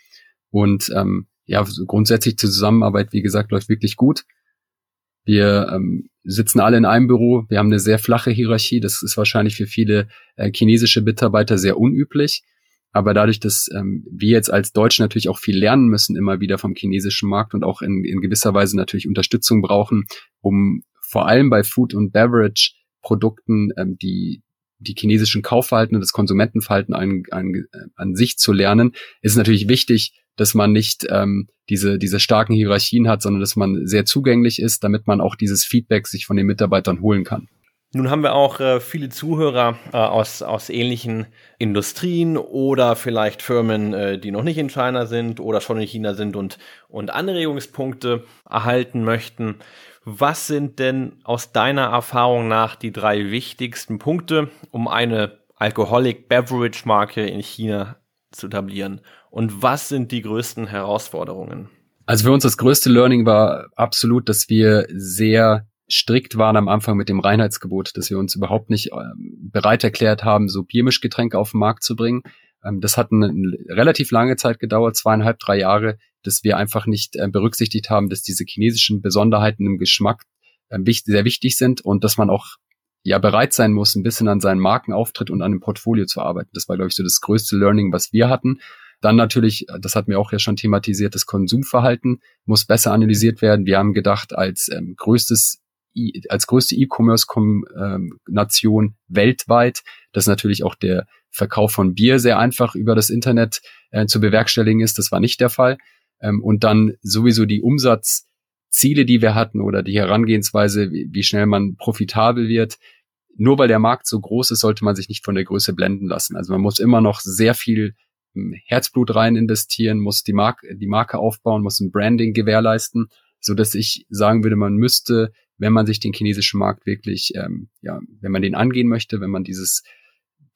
Und ähm, ja, grundsätzlich zur Zusammenarbeit, wie gesagt, läuft wirklich gut. Wir ähm, sitzen alle in einem Büro. Wir haben eine sehr flache Hierarchie. Das ist wahrscheinlich für viele äh, chinesische Mitarbeiter sehr unüblich. Aber dadurch, dass ähm, wir jetzt als Deutsche natürlich auch viel lernen müssen, immer wieder vom chinesischen Markt und auch in, in gewisser Weise natürlich Unterstützung brauchen, um vor allem bei Food- und Beverage-Produkten ähm, die, die chinesischen Kaufverhalten und das Konsumentenverhalten an, an, an sich zu lernen, ist natürlich wichtig, dass man nicht ähm, diese, diese starken Hierarchien hat, sondern dass man sehr zugänglich ist, damit man auch dieses Feedback sich von den Mitarbeitern holen kann. Nun haben wir auch äh, viele Zuhörer äh, aus, aus ähnlichen Industrien oder vielleicht Firmen, äh, die noch nicht in China sind oder schon in China sind und, und Anregungspunkte erhalten möchten. Was sind denn aus deiner Erfahrung nach die drei wichtigsten Punkte, um eine Alcoholic Beverage Marke in China zu etablieren? Und was sind die größten Herausforderungen? Also für uns das größte Learning war absolut, dass wir sehr strikt waren am Anfang mit dem Reinheitsgebot, dass wir uns überhaupt nicht ähm, bereit erklärt haben, so Biermischgetränke auf den Markt zu bringen. Ähm, das hat eine, relativ lange Zeit gedauert, zweieinhalb, drei Jahre, dass wir einfach nicht äh, berücksichtigt haben, dass diese chinesischen Besonderheiten im Geschmack äh, wichtig, sehr wichtig sind und dass man auch ja bereit sein muss, ein bisschen an seinen Markenauftritt und an dem Portfolio zu arbeiten. Das war, glaube ich, so das größte Learning, was wir hatten. Dann natürlich, das hat mir auch ja schon thematisiert, das Konsumverhalten muss besser analysiert werden. Wir haben gedacht, als ähm, größtes als größte E-Commerce-Nation weltweit, dass natürlich auch der Verkauf von Bier sehr einfach über das Internet äh, zu bewerkstelligen ist. Das war nicht der Fall. Ähm, und dann sowieso die Umsatzziele, die wir hatten oder die Herangehensweise, wie, wie schnell man profitabel wird. Nur weil der Markt so groß ist, sollte man sich nicht von der Größe blenden lassen. Also man muss immer noch sehr viel ähm, Herzblut rein investieren, muss die Marke, die Marke aufbauen, muss ein Branding gewährleisten, so dass ich sagen würde, man müsste wenn man sich den chinesischen Markt wirklich, ähm, ja, wenn man den angehen möchte, wenn man dieses,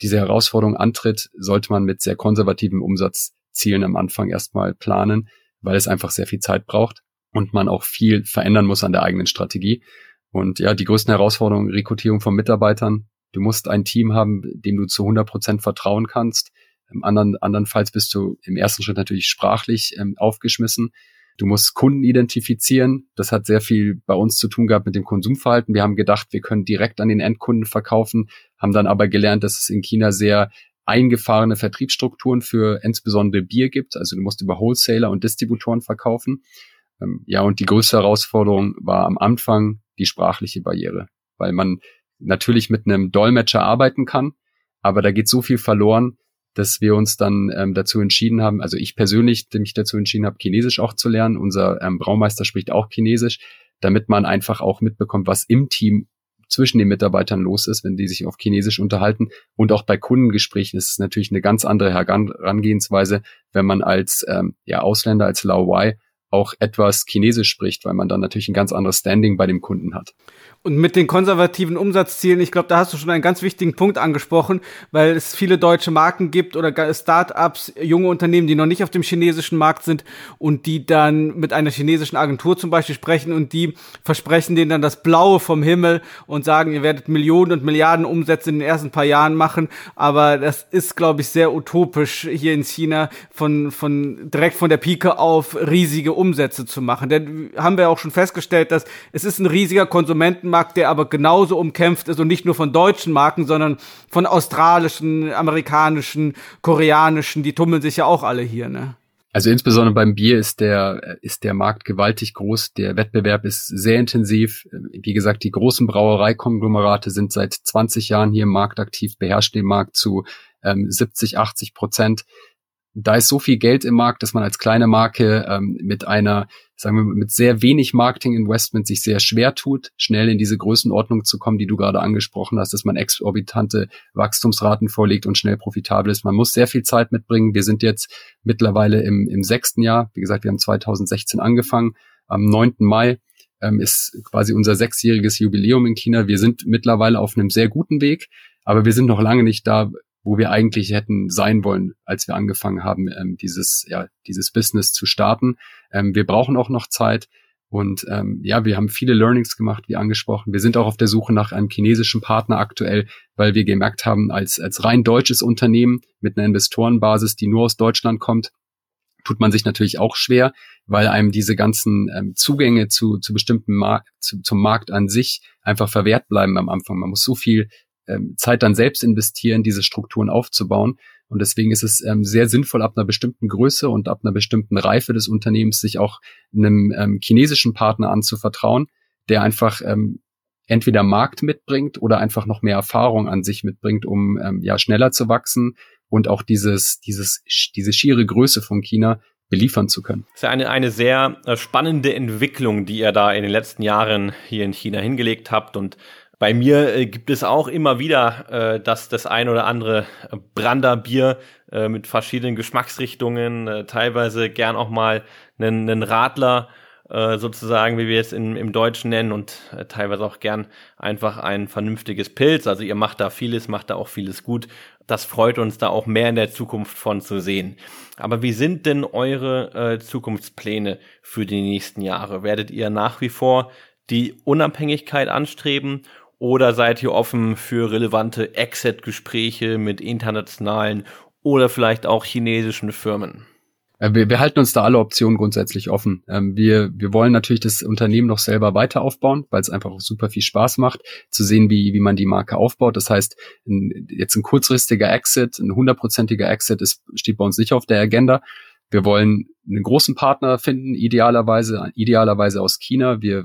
diese Herausforderung antritt, sollte man mit sehr konservativen Umsatzzielen am Anfang erstmal planen, weil es einfach sehr viel Zeit braucht und man auch viel verändern muss an der eigenen Strategie. Und ja, die größten Herausforderungen, Rekrutierung von Mitarbeitern. Du musst ein Team haben, dem du zu 100 Prozent vertrauen kannst. Im anderen, andernfalls bist du im ersten Schritt natürlich sprachlich ähm, aufgeschmissen. Du musst Kunden identifizieren. Das hat sehr viel bei uns zu tun gehabt mit dem Konsumverhalten. Wir haben gedacht, wir können direkt an den Endkunden verkaufen, haben dann aber gelernt, dass es in China sehr eingefahrene Vertriebsstrukturen für insbesondere Bier gibt. Also du musst über Wholesaler und Distributoren verkaufen. Ähm, ja, und die größte Herausforderung war am Anfang die sprachliche Barriere, weil man natürlich mit einem Dolmetscher arbeiten kann, aber da geht so viel verloren, dass wir uns dann ähm, dazu entschieden haben, also ich persönlich mich dazu entschieden habe, Chinesisch auch zu lernen. Unser ähm, Braumeister spricht auch Chinesisch, damit man einfach auch mitbekommt, was im Team zwischen den Mitarbeitern los ist, wenn die sich auf Chinesisch unterhalten. Und auch bei Kundengesprächen ist es natürlich eine ganz andere Herangehensweise, wenn man als ähm, ja, Ausländer, als Lao Wai auch etwas Chinesisch spricht, weil man dann natürlich ein ganz anderes Standing bei dem Kunden hat. Und mit den konservativen Umsatzzielen, ich glaube, da hast du schon einen ganz wichtigen Punkt angesprochen, weil es viele deutsche Marken gibt oder Start-ups, junge Unternehmen, die noch nicht auf dem chinesischen Markt sind und die dann mit einer chinesischen Agentur zum Beispiel sprechen und die versprechen denen dann das Blaue vom Himmel und sagen, ihr werdet Millionen und Milliarden Umsätze in den ersten paar Jahren machen. Aber das ist, glaube ich, sehr utopisch hier in China von, von direkt von der Pike auf riesige Umsätze zu machen. Denn haben wir auch schon festgestellt, dass es ist ein riesiger Konsumenten Markt, der aber genauso umkämpft ist und nicht nur von deutschen Marken, sondern von australischen, amerikanischen, koreanischen, die tummeln sich ja auch alle hier, ne? Also insbesondere beim Bier ist der, ist der Markt gewaltig groß. Der Wettbewerb ist sehr intensiv. Wie gesagt, die großen Brauereikonglomerate sind seit 20 Jahren hier im Markt aktiv, beherrschen den Markt zu ähm, 70, 80 Prozent da ist so viel Geld im Markt, dass man als kleine Marke ähm, mit einer, sagen wir, mit sehr wenig Marketing-Investment sich sehr schwer tut, schnell in diese Größenordnung zu kommen, die du gerade angesprochen hast, dass man exorbitante Wachstumsraten vorlegt und schnell profitabel ist. Man muss sehr viel Zeit mitbringen. Wir sind jetzt mittlerweile im, im sechsten Jahr. Wie gesagt, wir haben 2016 angefangen. Am 9. Mai ähm, ist quasi unser sechsjähriges Jubiläum in China. Wir sind mittlerweile auf einem sehr guten Weg, aber wir sind noch lange nicht da, wo wir eigentlich hätten sein wollen, als wir angefangen haben, ähm, dieses, ja, dieses Business zu starten. Ähm, wir brauchen auch noch Zeit. Und ähm, ja, wir haben viele Learnings gemacht, wie angesprochen. Wir sind auch auf der Suche nach einem chinesischen Partner aktuell, weil wir gemerkt haben, als, als rein deutsches Unternehmen mit einer Investorenbasis, die nur aus Deutschland kommt, tut man sich natürlich auch schwer, weil einem diese ganzen ähm, Zugänge zu, zu bestimmten Markt, zu, zum Markt an sich einfach verwehrt bleiben am Anfang. Man muss so viel ähm, Zeit dann selbst investieren, diese Strukturen aufzubauen. Und deswegen ist es ähm, sehr sinnvoll, ab einer bestimmten Größe und ab einer bestimmten Reife des Unternehmens sich auch einem ähm, chinesischen Partner anzuvertrauen, der einfach ähm, entweder Markt mitbringt oder einfach noch mehr Erfahrung an sich mitbringt, um ähm, ja schneller zu wachsen und auch dieses, dieses, diese schiere Größe von China beliefern zu können. Das ist ja eine, eine sehr äh, spannende Entwicklung, die ihr da in den letzten Jahren hier in China hingelegt habt und bei mir äh, gibt es auch immer wieder äh, das, das ein oder andere Branderbier äh, mit verschiedenen Geschmacksrichtungen, äh, teilweise gern auch mal einen, einen Radler äh, sozusagen, wie wir es in, im Deutschen nennen und äh, teilweise auch gern einfach ein vernünftiges Pilz. Also ihr macht da vieles, macht da auch vieles gut. Das freut uns da auch mehr in der Zukunft von zu sehen. Aber wie sind denn eure äh, Zukunftspläne für die nächsten Jahre? Werdet ihr nach wie vor die Unabhängigkeit anstreben oder seid ihr offen für relevante Exit-Gespräche mit internationalen oder vielleicht auch chinesischen Firmen? Äh, wir, wir halten uns da alle Optionen grundsätzlich offen. Ähm, wir, wir wollen natürlich das Unternehmen noch selber weiter aufbauen, weil es einfach auch super viel Spaß macht, zu sehen, wie, wie man die Marke aufbaut. Das heißt, jetzt ein kurzfristiger Exit, ein hundertprozentiger Exit ist, steht bei uns nicht auf der Agenda. Wir wollen einen großen Partner finden, idealerweise, idealerweise aus China. Wir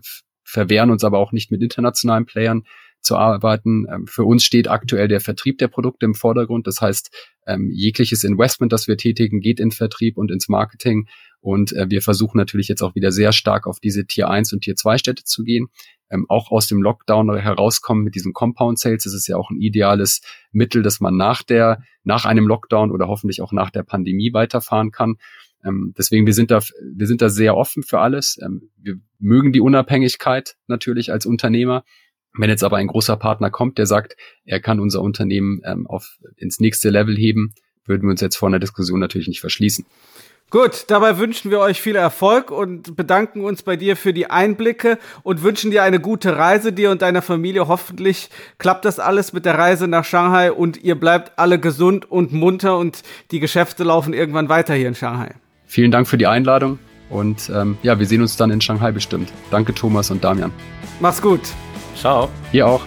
verwehren uns aber auch nicht mit internationalen Playern zu arbeiten. Ähm, für uns steht aktuell der Vertrieb der Produkte im Vordergrund. Das heißt, ähm, jegliches Investment, das wir tätigen, geht in Vertrieb und ins Marketing. Und äh, wir versuchen natürlich jetzt auch wieder sehr stark auf diese Tier 1 und Tier 2 Städte zu gehen. Ähm, auch aus dem Lockdown herauskommen mit diesen Compound Sales. Das ist ja auch ein ideales Mittel, dass man nach der, nach einem Lockdown oder hoffentlich auch nach der Pandemie weiterfahren kann. Ähm, deswegen, wir sind da, wir sind da sehr offen für alles. Ähm, wir mögen die Unabhängigkeit natürlich als Unternehmer. Wenn jetzt aber ein großer Partner kommt, der sagt, er kann unser Unternehmen ähm, auf, ins nächste Level heben, würden wir uns jetzt vor einer Diskussion natürlich nicht verschließen. Gut, dabei wünschen wir euch viel Erfolg und bedanken uns bei dir für die Einblicke und wünschen dir eine gute Reise, dir und deiner Familie. Hoffentlich klappt das alles mit der Reise nach Shanghai und ihr bleibt alle gesund und munter und die Geschäfte laufen irgendwann weiter hier in Shanghai. Vielen Dank für die Einladung und ähm, ja, wir sehen uns dann in Shanghai bestimmt. Danke Thomas und Damian. Mach's gut. Ciao. Ihr auch.